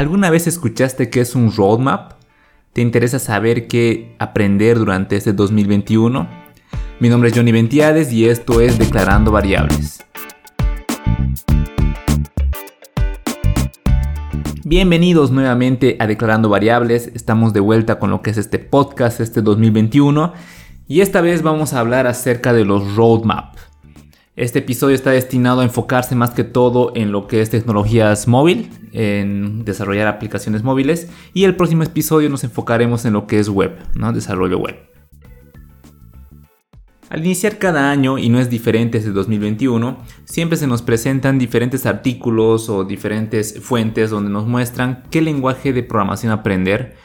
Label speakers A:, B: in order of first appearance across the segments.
A: ¿Alguna vez escuchaste qué es un roadmap? ¿Te interesa saber qué aprender durante este 2021? Mi nombre es Johnny Ventiades y esto es Declarando Variables. Bienvenidos nuevamente a Declarando Variables. Estamos de vuelta con lo que es este podcast, este 2021. Y esta vez vamos a hablar acerca de los roadmap. Este episodio está destinado a enfocarse más que todo en lo que es tecnologías móvil, en desarrollar aplicaciones móviles. Y el próximo episodio nos enfocaremos en lo que es web, ¿no? desarrollo web. Al iniciar cada año, y no es diferente desde 2021, siempre se nos presentan diferentes artículos o diferentes fuentes donde nos muestran qué lenguaje de programación aprender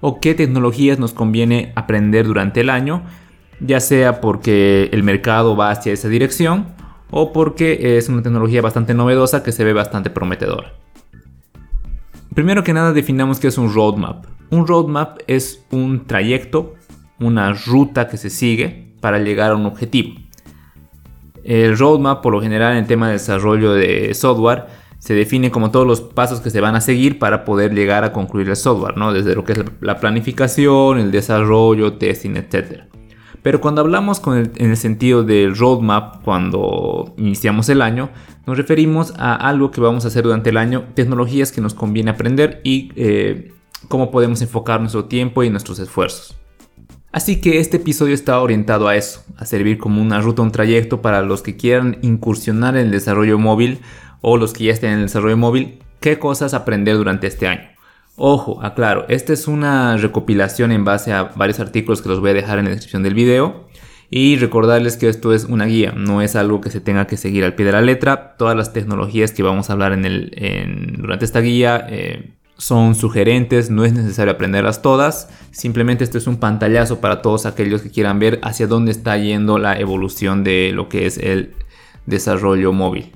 A: o qué tecnologías nos conviene aprender durante el año, ya sea porque el mercado va hacia esa dirección o porque es una tecnología bastante novedosa que se ve bastante prometedora. Primero que nada definamos qué es un roadmap. Un roadmap es un trayecto, una ruta que se sigue para llegar a un objetivo. El roadmap, por lo general en tema de desarrollo de software, se define como todos los pasos que se van a seguir para poder llegar a concluir el software, ¿no? Desde lo que es la planificación, el desarrollo, testing, etc. Pero cuando hablamos en el sentido del roadmap, cuando iniciamos el año, nos referimos a algo que vamos a hacer durante el año, tecnologías que nos conviene aprender y eh, cómo podemos enfocar nuestro tiempo y nuestros esfuerzos. Así que este episodio está orientado a eso, a servir como una ruta, un trayecto para los que quieran incursionar en el desarrollo móvil o los que ya estén en el desarrollo móvil, qué cosas aprender durante este año. Ojo, aclaro, esta es una recopilación en base a varios artículos que los voy a dejar en la descripción del video. Y recordarles que esto es una guía, no es algo que se tenga que seguir al pie de la letra. Todas las tecnologías que vamos a hablar en el, durante esta guía eh, son sugerentes, no es necesario aprenderlas todas, simplemente esto es un pantallazo para todos aquellos que quieran ver hacia dónde está yendo la evolución de lo que es el desarrollo móvil.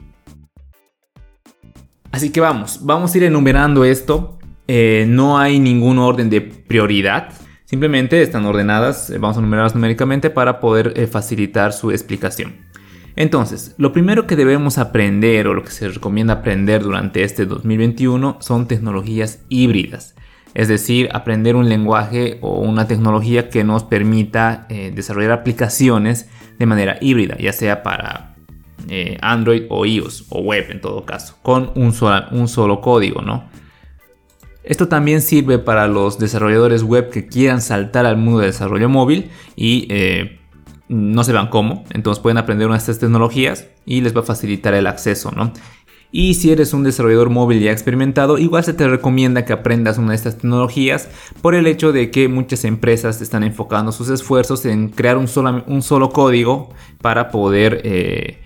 A: Así que vamos, vamos a ir enumerando esto, eh, no hay ningún orden de prioridad, simplemente están ordenadas, eh, vamos a enumerarlas numéricamente para poder eh, facilitar su explicación. Entonces, lo primero que debemos aprender o lo que se recomienda aprender durante este 2021 son tecnologías híbridas. Es decir, aprender un lenguaje o una tecnología que nos permita desarrollar aplicaciones de manera híbrida, ya sea para Android o iOS o web en todo caso, con un, un solo código, ¿no? Esto también sirve para los desarrolladores web que quieran saltar al mundo del desarrollo móvil y eh, no se van cómo, entonces pueden aprender una de estas tecnologías y les va a facilitar el acceso, ¿no? Y si eres un desarrollador móvil ya experimentado, igual se te recomienda que aprendas una de estas tecnologías por el hecho de que muchas empresas están enfocando sus esfuerzos en crear un solo, un solo código para poder eh,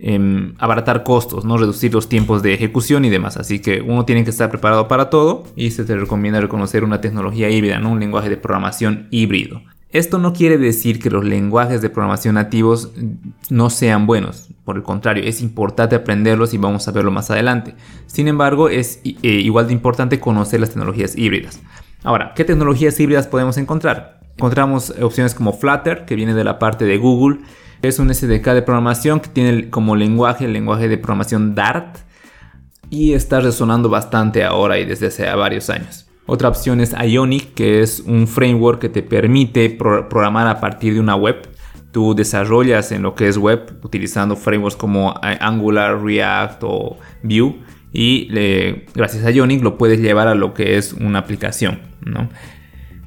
A: em, abaratar costos, ¿no? reducir los tiempos de ejecución y demás. Así que uno tiene que estar preparado para todo y se te recomienda reconocer una tecnología híbrida, un lenguaje de programación híbrido. Esto no quiere decir que los lenguajes de programación nativos no sean buenos, por el contrario, es importante aprenderlos y vamos a verlo más adelante. Sin embargo, es eh, igual de importante conocer las tecnologías híbridas. Ahora, ¿qué tecnologías híbridas podemos encontrar? Encontramos opciones como Flutter, que viene de la parte de Google, es un SDK de programación que tiene como lenguaje el lenguaje de programación Dart y está resonando bastante ahora y desde hace varios años. Otra opción es Ionic, que es un framework que te permite programar a partir de una web. Tú desarrollas en lo que es web utilizando frameworks como Angular, React o Vue y gracias a Ionic lo puedes llevar a lo que es una aplicación.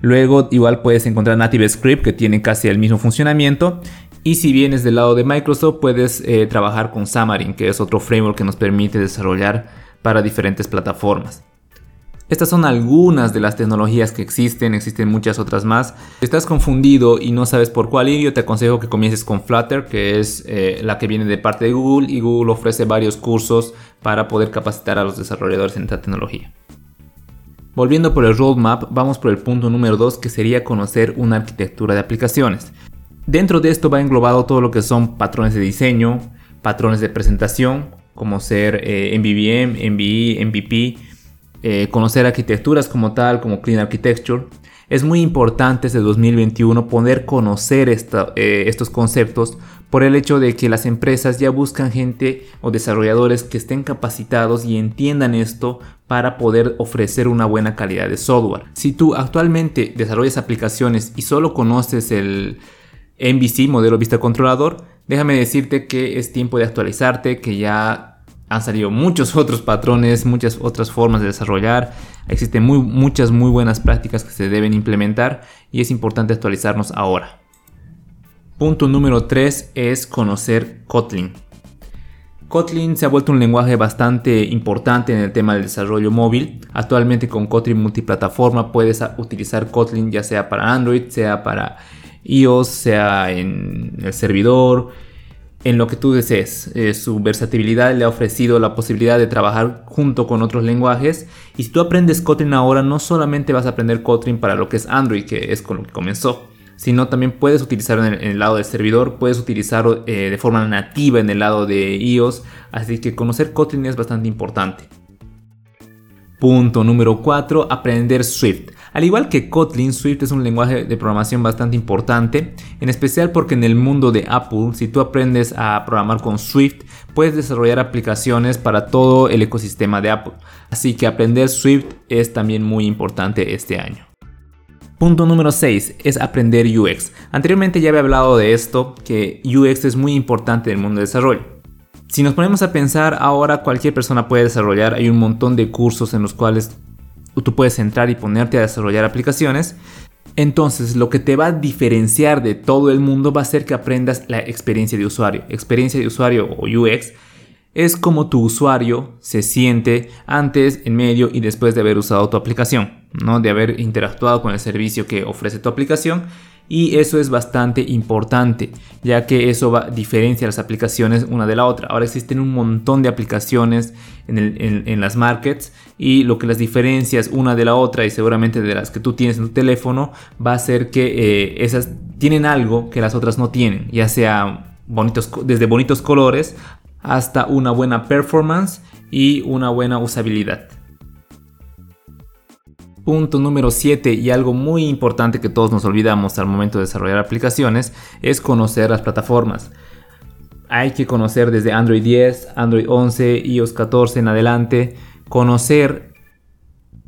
A: Luego igual puedes encontrar Native Script que tiene casi el mismo funcionamiento y si vienes del lado de Microsoft puedes eh, trabajar con Xamarin que es otro framework que nos permite desarrollar para diferentes plataformas. Estas son algunas de las tecnologías que existen, existen muchas otras más. Si estás confundido y no sabes por cuál ir, yo te aconsejo que comiences con Flutter, que es eh, la que viene de parte de Google y Google ofrece varios cursos para poder capacitar a los desarrolladores en esta tecnología. Volviendo por el roadmap, vamos por el punto número 2 que sería conocer una arquitectura de aplicaciones. Dentro de esto va englobado todo lo que son patrones de diseño, patrones de presentación, como ser eh, MVVM, MVE, MVP, eh, conocer arquitecturas como tal, como Clean Architecture, Es muy importante desde 2021 poder conocer eh, estos conceptos por el hecho de que las empresas ya buscan gente o desarrolladores que estén capacitados y entiendan esto para poder ofrecer una buena calidad de software. Si tú actualmente desarrollas aplicaciones y solo conoces el MVC, modelo vista controlador, déjame decirte que es tiempo de actualizarte, que ya han salido muchos otros patrones, muchas otras formas de desarrollar. Existen muy, muchas muy buenas prácticas que se deben implementar y es importante actualizarnos ahora. Punto número 3 es conocer Kotlin. Kotlin se ha vuelto un lenguaje bastante importante en el tema del desarrollo móvil. Actualmente con Kotlin multiplataforma puedes utilizar Kotlin ya sea para Android, sea para iOS, sea en el servidor, en lo que tú desees. Eh, su versatilidad le ha ofrecido la posibilidad de trabajar junto con otros lenguajes. Y si tú aprendes Kotlin ahora, no solamente vas a aprender Kotlin para lo que es Android, que es con lo que comenzó, sino también puedes utilizarlo en el, lado del servidor, puedes utilizarlo eh, de forma nativa en el lado de iOS. Así que conocer Kotlin es bastante importante. Punto número 4. Aprender Swift. Al igual que Kotlin, Swift es un lenguaje de programación bastante importante, en especial porque en el mundo de Apple, si tú aprendes a programar con Swift, puedes desarrollar aplicaciones para todo el ecosistema de Apple. Así que aprender Swift es también muy importante este año. Punto número 6 es aprender UX. Anteriormente ya había hablado de esto, que UX es muy importante en el mundo de desarrollo. Si nos ponemos a pensar, ahora cualquier persona puede desarrollar, hay un montón de cursos en los cuales tú puedes entrar y ponerte a desarrollar aplicaciones. Entonces, lo que te va a diferenciar de todo el mundo va a ser que aprendas la experiencia de usuario. Experiencia de usuario o UX es como tu usuario se siente antes, en medio y después de haber usado tu aplicación, ¿no? De haber interactuado con el servicio que ofrece tu aplicación y eso es bastante importante ya que eso va, diferencia las aplicaciones una de la otra. Ahora existen un montón de aplicaciones en, las markets y lo que las diferencias una de la otra y seguramente de las que tú tienes en tu teléfono va a ser que eh, esas tienen algo que las otras no tienen, ya sea bonitos, desde bonitos colores hasta una buena performance y una buena usabilidad. Punto número 7 y algo muy importante que todos nos olvidamos al momento de desarrollar aplicaciones es conocer las plataformas. Hay que conocer desde Android 10, Android 11, iOS 14 en adelante, conocer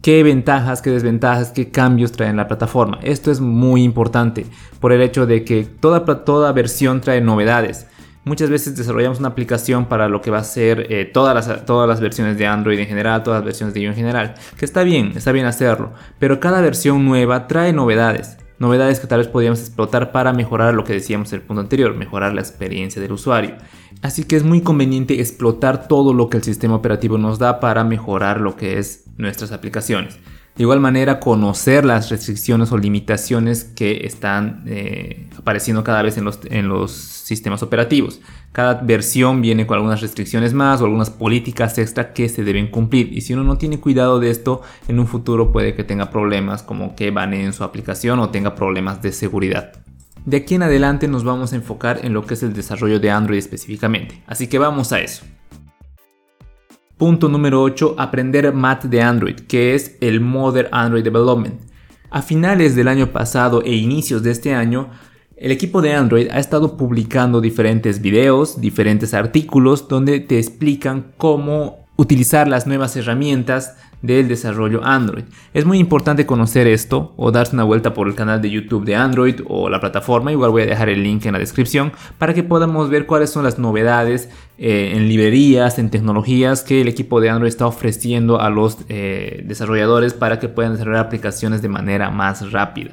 A: qué ventajas, qué desventajas, qué cambios trae la plataforma. Esto es muy importante por el hecho de que toda, toda versión trae novedades. Muchas veces desarrollamos una aplicación para lo que va a ser eh, todas, las, todas las versiones de Android en general, todas las versiones de iOS en general, que está bien, está bien hacerlo, pero cada versión nueva trae novedades. Novedades que tal vez podríamos explotar para mejorar lo que decíamos en el punto anterior, mejorar la experiencia del usuario. Así que es muy conveniente explotar todo lo que el sistema operativo nos da para mejorar lo que es nuestras aplicaciones. De igual manera, conocer las restricciones o limitaciones que están eh, apareciendo cada vez en los, en los sistemas operativos. Cada versión viene con algunas restricciones más o algunas políticas extra que se deben cumplir. Y si uno no tiene cuidado de esto, en un futuro puede que tenga problemas como que baneen su aplicación o tenga problemas de seguridad. De aquí en adelante nos vamos a enfocar en lo que es el desarrollo de Android específicamente. Así que vamos a eso. Punto número 8. Aprender MAT de Android, que es el Modern Android Development. A finales del año pasado e inicios de este año, el equipo de Android ha estado publicando diferentes videos, diferentes artículos donde te explican cómo utilizar las nuevas herramientas del desarrollo Android. Es muy importante conocer esto o darse una vuelta por el canal de YouTube de Android o la plataforma, igual voy a dejar el link en la descripción para que podamos ver cuáles son las novedades eh, en librerías, en tecnologías que el equipo de Android está ofreciendo a los eh, desarrolladores para que puedan desarrollar aplicaciones de manera más rápida.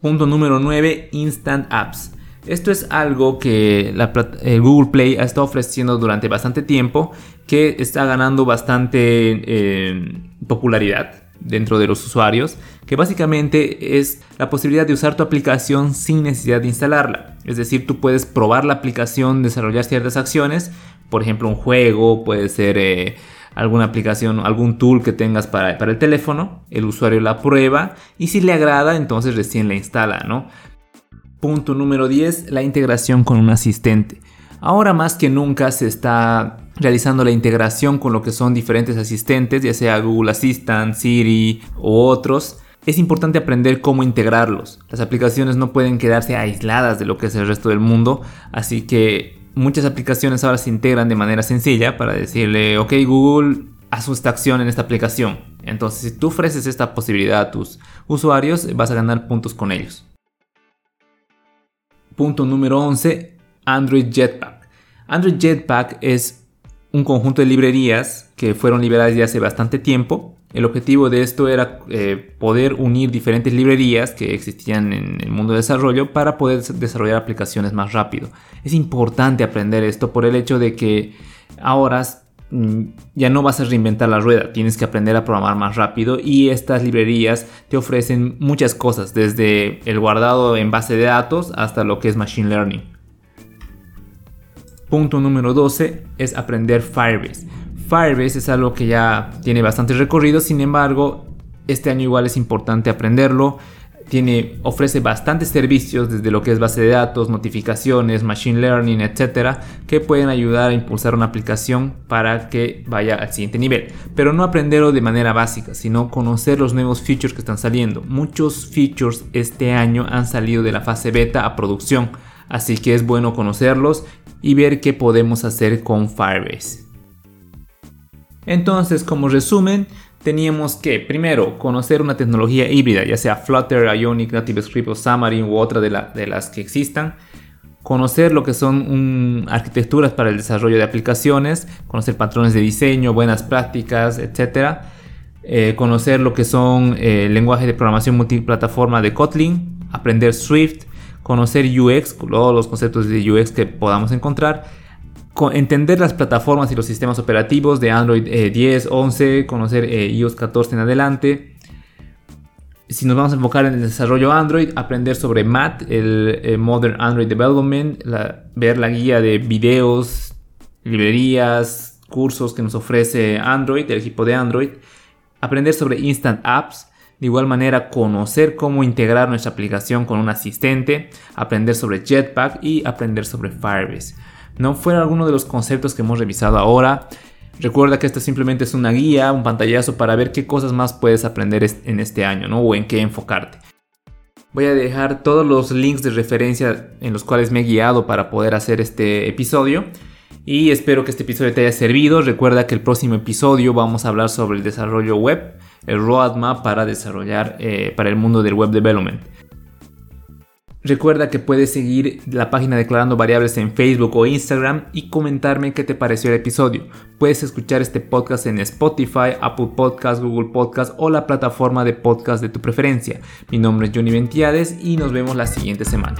A: Punto número 9, Instant Apps. Esto es algo que la, Google Play ha estado ofreciendo durante bastante tiempo, que está ganando bastante eh, popularidad dentro de los usuarios, que básicamente es la posibilidad de usar tu aplicación sin necesidad de instalarla. Es decir, tú puedes probar la aplicación, desarrollar ciertas acciones, por ejemplo un juego, puede ser eh, alguna aplicación, algún tool que tengas para, para, el teléfono, el usuario la prueba y si le agrada entonces recién la instala, ¿no? Punto número 10, la integración con un asistente. Ahora más que nunca se está realizando la integración con lo que son diferentes asistentes, ya sea Google Assistant, Siri u otros, Es importante aprender cómo integrarlos. Las aplicaciones no pueden quedarse aisladas de lo que es el resto del mundo, así que muchas aplicaciones ahora se integran de manera sencilla para decirle, ok Google, haz esta acción en esta aplicación. Entonces, si tú ofreces esta posibilidad a tus usuarios, vas a ganar puntos con ellos. Punto número 11, Android Jetpack. Android Jetpack es un conjunto de librerías que fueron liberadas ya hace bastante tiempo. El objetivo de esto era eh, poder unir diferentes librerías que existían en el mundo de desarrollo para poder desarrollar aplicaciones más rápido. Es importante aprender esto por el hecho de que ahora mm, ya no vas a reinventar la rueda, tienes que aprender a programar más rápido y estas librerías te ofrecen muchas cosas, desde el guardado en base de datos hasta lo que es machine learning. Punto número 12 es aprender Firebase. Firebase es algo que ya tiene bastante recorrido, sin embargo, este año igual es importante aprenderlo. Tiene, ofrece bastantes servicios desde lo que es base de datos, notificaciones, machine learning, etcétera, que pueden ayudar a impulsar una aplicación para que vaya al siguiente nivel. Pero no aprenderlo de manera básica, sino conocer los nuevos features que están saliendo. Muchos features este año han salido de la fase beta a producción, así que es bueno conocerlos y ver qué podemos hacer con Firebase. Entonces, como resumen, teníamos que primero conocer una tecnología híbrida, ya sea Flutter, Ionic, NativeScript o Xamarin u otra de, las que existan. Conocer lo que son arquitecturas para el desarrollo de aplicaciones, conocer patrones de diseño, buenas prácticas, etc. Eh, conocer lo que son eh, el lenguaje de programación multiplataforma de Kotlin, aprender Swift, conocer UX, todos los conceptos de UX que podamos encontrar, entender las plataformas y los sistemas operativos de Android 10, eh, 11, conocer eh, iOS 14 en adelante. Si nos vamos a enfocar en el desarrollo Android, aprender sobre MAT, el, eh, Modern Android Development, ver la guía de videos, librerías, cursos que nos ofrece Android, el equipo de Android, aprender sobre Instant Apps, de igual manera, conocer cómo integrar nuestra aplicación con un asistente, aprender sobre Jetpack y aprender sobre Firebase. No fueron algunos de los conceptos que hemos revisado ahora. Recuerda que esto simplemente es una guía, un pantallazo para ver qué cosas más puedes aprender en este año, ¿no? O en qué enfocarte. Voy a dejar todos los links de referencia en los cuales me he guiado para poder hacer este episodio. Y espero que este episodio te haya servido. Recuerda que el próximo episodio vamos a hablar sobre el desarrollo web el roadmap para desarrollar eh, para el mundo del web development. Recuerda que puedes seguir la página Declarando Variables en Facebook o Instagram y comentarme qué te pareció el episodio. Puedes escuchar este podcast en Spotify, Apple Podcast, Google Podcast o la plataforma de podcast de tu preferencia. Mi nombre es Johnny Ventiades y nos vemos la siguiente semana.